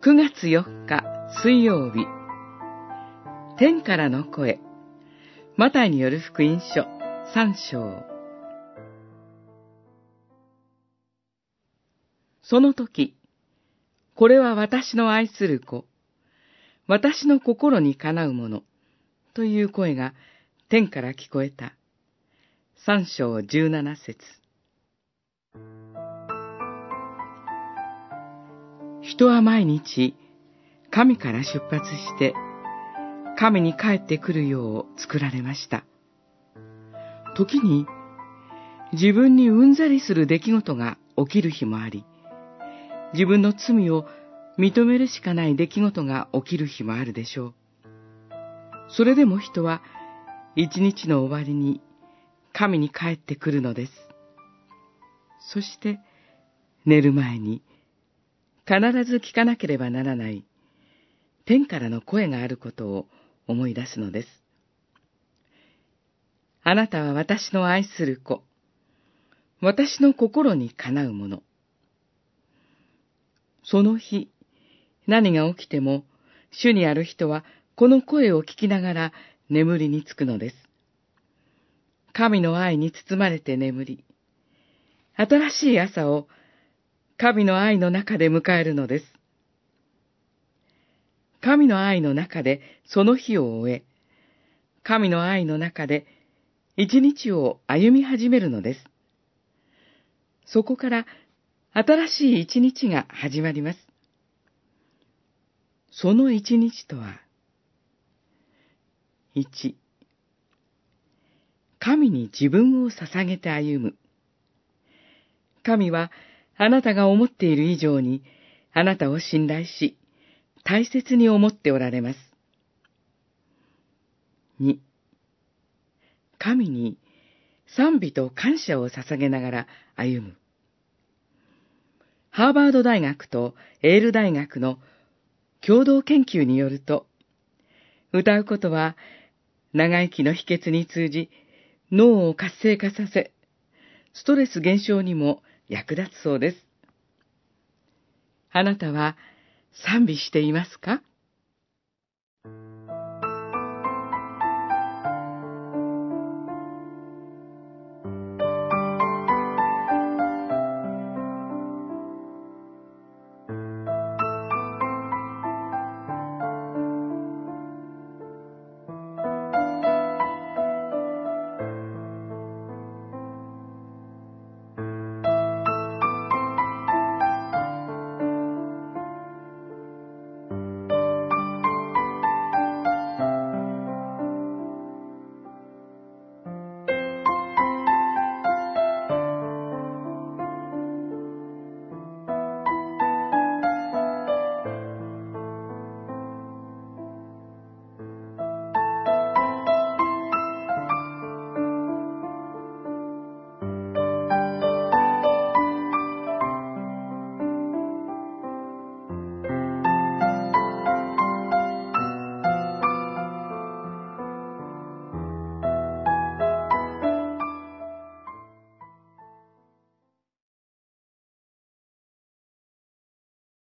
9月4日水曜日。天からの声。マタイによる福音書3章。その時、これは私の愛する子、私の心にかなうもの、という声が天から聞こえた。三章十七節。人は毎日、神から出発して、神に帰ってくるよう作られました。時に、自分にうんざりする出来事が起きる日もあり、自分の罪を認めるしかない出来事が起きる日もあるでしょう。それでも人は一日の終わりに神に帰ってくるのです。そして寝る前に必ず聞かなければならない天からの声があることを思い出すのです。あなたは私の愛する子、私の心にかなうもの。その日、何が起きても、主にある人はこの声を聞きながら眠りにつくのです。神の愛に包まれて眠り、新しい朝を神の愛の中で迎えるのです。神の愛の中でその日を終え、神の愛の中で一日を歩み始めるのです。そこから新しい一日が始まります。その一日とは、一、神に自分を捧げて歩む。神はあなたが思っている以上にあなたを信頼し、大切に思っておられます。二、神に賛美と感謝を捧げながら歩む。ハーバード大学とエール大学の共同研究によると、歌うことは長生きの秘訣に通じ、脳を活性化させ、ストレス減少にも役立つそうです。あなたは賛美していますか？